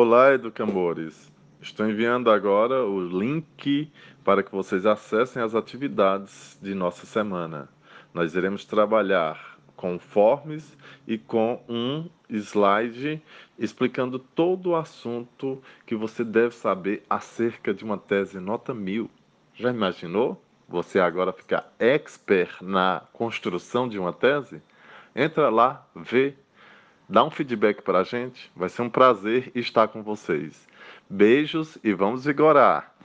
Olá, educamores! Estou enviando agora o link para que vocês acessem as atividades de nossa semana. Nós iremos trabalhar com forms e com um slide explicando todo o assunto que você deve saber acerca de uma tese nota mil. Já imaginou? Você agora ficar expert na construção de uma tese? Entra lá, vê, dá um feedback para a gente. Vai ser um prazer estar com vocês. Beijos e vamos vigorar!